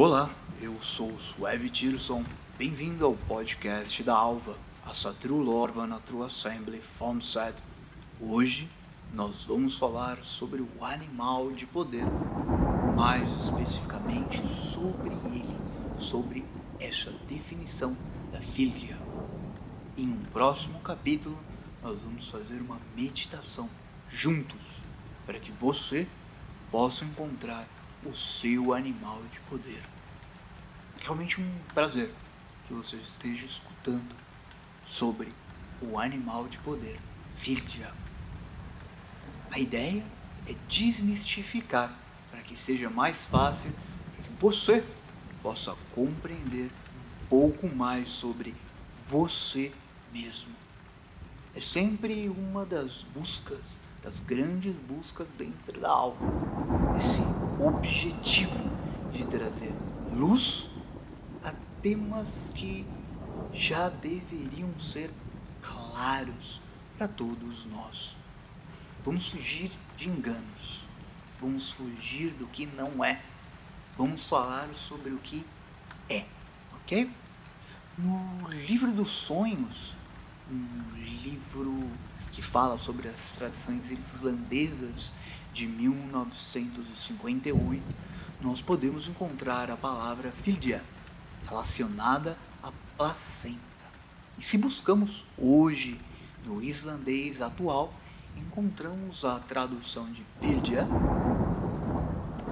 Olá, eu sou o Sueve Tirson. Bem-vindo ao podcast da Alva, a True Lorvan True Assembly FOMSET. Hoje nós vamos falar sobre o animal de poder, mais especificamente sobre ele, sobre essa definição da filia. Em um próximo capítulo, nós vamos fazer uma meditação juntos para que você possa encontrar o seu animal de poder. Realmente um prazer que você esteja escutando sobre o animal de poder, Filia. A ideia é desmistificar para que seja mais fácil para que você possa compreender um pouco mais sobre você mesmo. É sempre uma das buscas, das grandes buscas dentro da alva. Esse objetivo de trazer luz a temas que já deveriam ser claros para todos nós. Vamos fugir de enganos. Vamos fugir do que não é. Vamos falar sobre o que é, ok? No livro dos sonhos, um livro que fala sobre as tradições islandesas de 1958, nós podemos encontrar a palavra fildia, relacionada à placenta. E se buscamos hoje no islandês atual, encontramos a tradução de fildia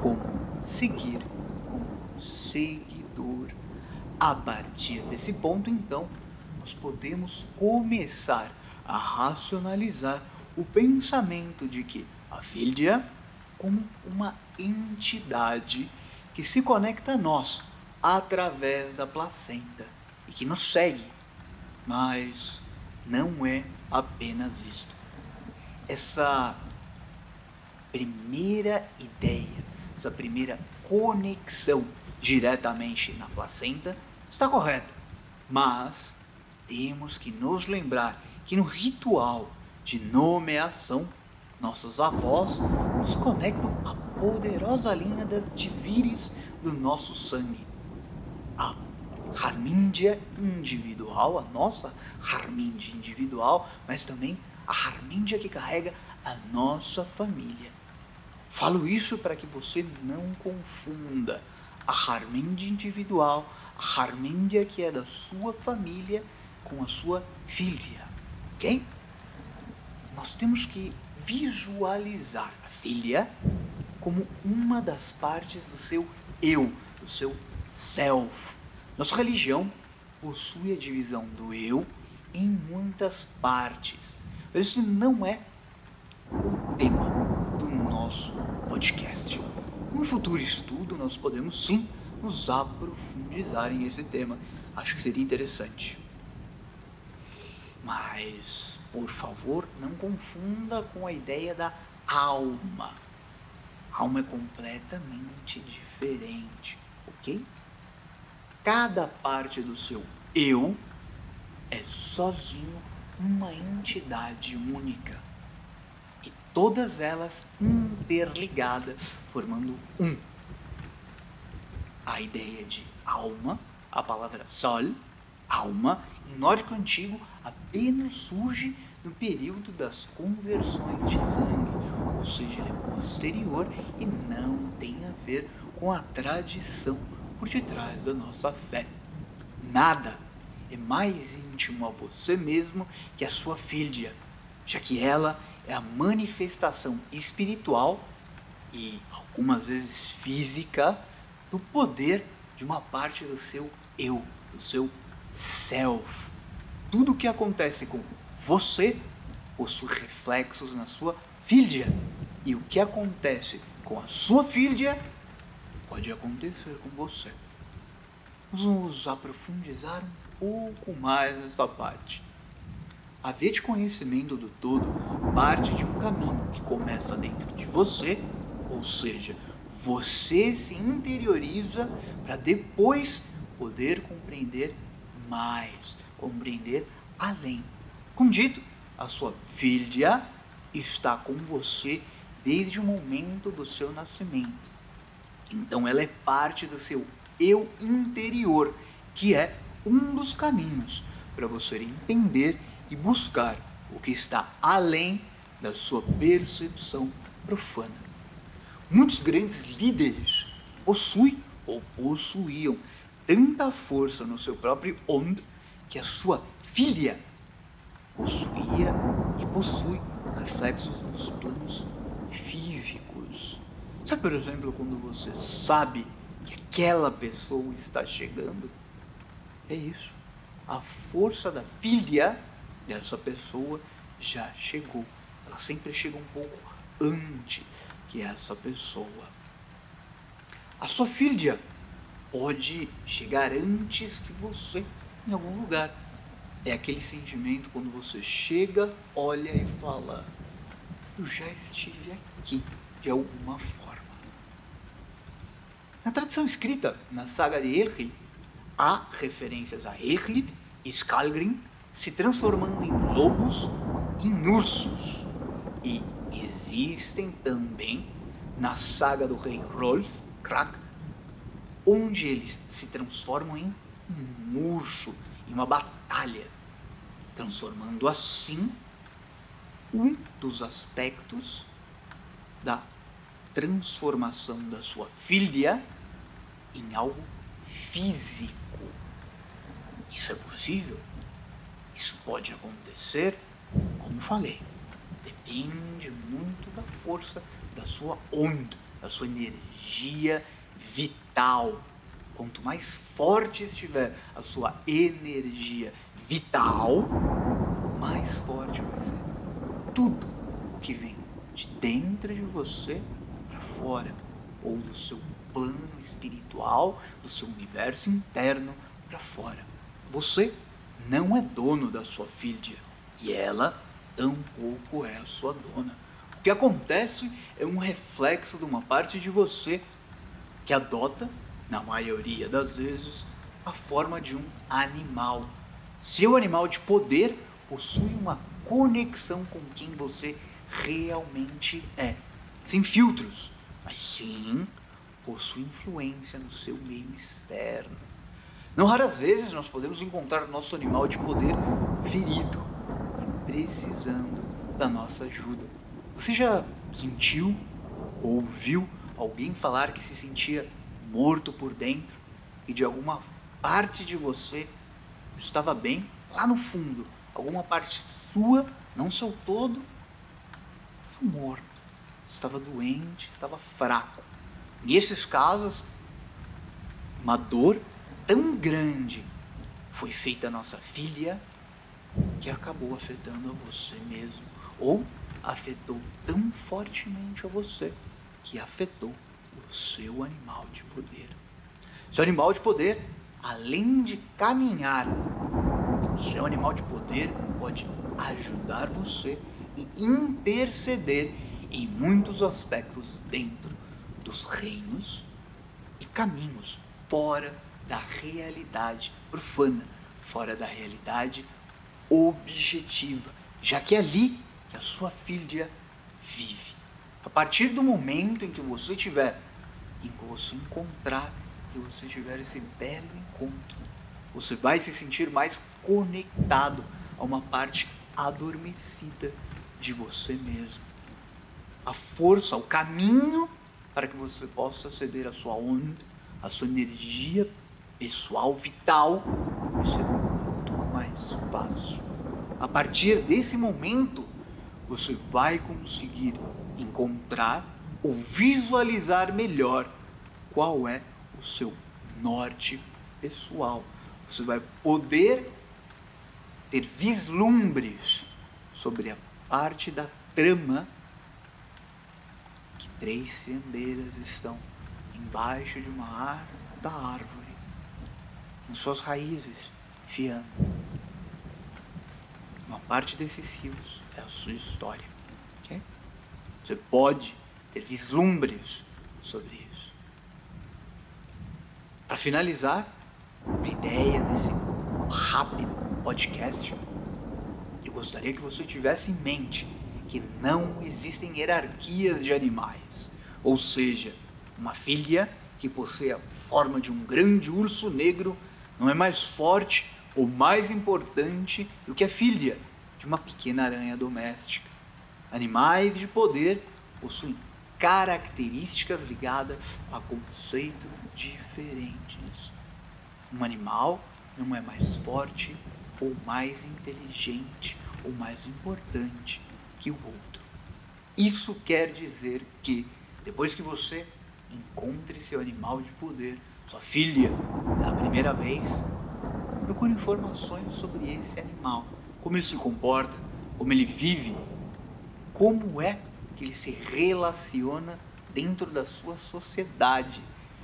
como seguir, como seguidor. A partir desse ponto, então, nós podemos começar a racionalizar o pensamento de que a filha como uma entidade que se conecta a nós através da placenta e que nos segue. Mas não é apenas isto. Essa primeira ideia, essa primeira conexão diretamente na placenta está correta, mas temos que nos lembrar que no ritual de nomeação nossos avós nos conectam à poderosa linha das dizires do nosso sangue. A Harmíndia individual, a nossa Harmíndia individual, mas também a Harmíndia que carrega a nossa família. Falo isso para que você não confunda a Harmíndia individual, a Harmíndia que é da sua família com a sua filha, ok? Nós temos que visualizar a filha como uma das partes do seu eu, do seu self. Nossa religião possui a divisão do eu em muitas partes. Mas isso não é o tema do nosso podcast. No futuro estudo, nós podemos sim nos aprofundizar em esse tema. Acho que seria interessante. Mas, por favor, não confunda com a ideia da alma. A alma é completamente diferente, ok? Cada parte do seu eu é sozinho uma entidade única. E todas elas interligadas, formando um. A ideia de alma, a palavra sol, alma, em nórdico antigo, apenas surge no período das conversões de sangue, ou seja, ele é posterior e não tem a ver com a tradição por detrás da nossa fé. Nada é mais íntimo a você mesmo que a sua filha, já que ela é a manifestação espiritual e algumas vezes física do poder de uma parte do seu eu, do seu self. Tudo o que acontece com você possui reflexos na sua filha. E o que acontece com a sua filha pode acontecer com você. Vamos aprofundizar um pouco mais nessa parte. A ver de conhecimento do todo parte de um caminho que começa dentro de você, ou seja, você se interioriza para depois poder compreender mais, compreender além. Como dito, a sua filha está com você desde o momento do seu nascimento. Então ela é parte do seu eu interior, que é um dos caminhos para você entender e buscar o que está além da sua percepção profana. Muitos grandes líderes possuem ou possuíam tanta força no seu próprio ond que a sua filha possuía e possui reflexos nos planos físicos. Sabe, por exemplo, quando você sabe que aquela pessoa está chegando? É isso. A força da filha dessa pessoa já chegou. Ela sempre chega um pouco antes que essa pessoa. A sua filha pode chegar antes que você em algum lugar. É aquele sentimento quando você chega, olha e fala: Eu já estive aqui de alguma forma. Na tradição escrita, na saga de Elri, há referências a Elri e Skalgrim se transformando em lobos e em ursos. E existem também na saga do rei Rolf, Krak, onde eles se transformam em um urso, em uma batalha, transformando assim um dos aspectos da transformação da sua filha em algo físico. Isso é possível? Isso pode acontecer? Como falei, depende muito da força da sua onda, da sua energia vital. Quanto mais forte estiver a sua energia vital, mais forte vai ser tudo o que vem de dentro de você para fora, ou do seu plano espiritual, do seu universo interno para fora. Você não é dono da sua filha e ela tampouco é a sua dona. O que acontece é um reflexo de uma parte de você que adota, na maioria das vezes, a forma de um animal. Seu animal de poder possui uma conexão com quem você realmente é, sem filtros, mas sim possui influência no seu meio externo. Não raras vezes nós podemos encontrar nosso animal de poder ferido e precisando da nossa ajuda. Você já sentiu, ouviu alguém falar que se sentia morto por dentro e de alguma parte de você estava bem lá no fundo, alguma parte sua, não seu todo, estava morto, estava doente, estava fraco. Nesses casos, uma dor tão grande foi feita a nossa filha que acabou afetando a você mesmo, ou afetou tão fortemente a você que afetou o seu animal de poder. Seu animal de poder, além de caminhar, o seu animal de poder pode ajudar você e interceder em muitos aspectos dentro dos reinos e caminhos fora da realidade profana, fora da realidade objetiva, já que é ali que a sua filha vive. A partir do momento em que você tiver, em que você encontrar, que você tiver esse belo encontro, você vai se sentir mais conectado a uma parte adormecida de você mesmo. A força, o caminho para que você possa aceder à sua onda, à sua energia pessoal, vital, vai ser muito mais fácil. A partir desse momento, você vai conseguir encontrar ou visualizar melhor qual é o seu norte pessoal. Você vai poder ter vislumbres sobre a parte da trama que três cirandeiras estão embaixo de uma ar da árvore, em suas raízes, fiando. Uma parte desses fios é a sua história. Você pode ter vislumbres sobre isso. Para finalizar, a ideia desse rápido podcast, eu gostaria que você tivesse em mente que não existem hierarquias de animais. Ou seja, uma filha que possui a forma de um grande urso negro não é mais forte ou mais importante do que a filha de uma pequena aranha doméstica. Animais de poder possuem características ligadas a conceitos diferentes. Um animal não é mais forte ou mais inteligente ou mais importante que o outro. Isso quer dizer que, depois que você encontre seu animal de poder, sua filha, pela primeira vez, procure informações sobre esse animal, como ele se comporta, como ele vive, como é que ele se relaciona dentro da sua sociedade,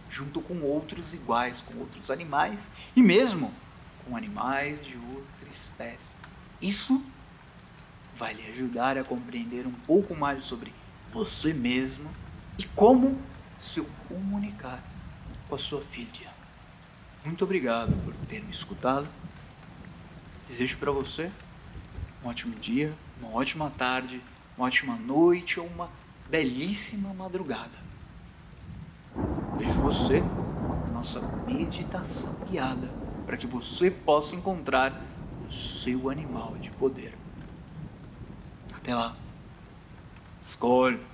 junto com outros iguais, com outros animais e mesmo com animais de outra espécie. Isso vai lhe ajudar a compreender um pouco mais sobre você mesmo e como se comunicar com a sua filha. Muito obrigado por ter me escutado. Desejo para você um ótimo dia, uma ótima tarde, uma ótima noite ou uma belíssima madrugada. Vejo você na nossa meditação guiada para que você possa encontrar o seu animal de poder. Até lá. Escolhe.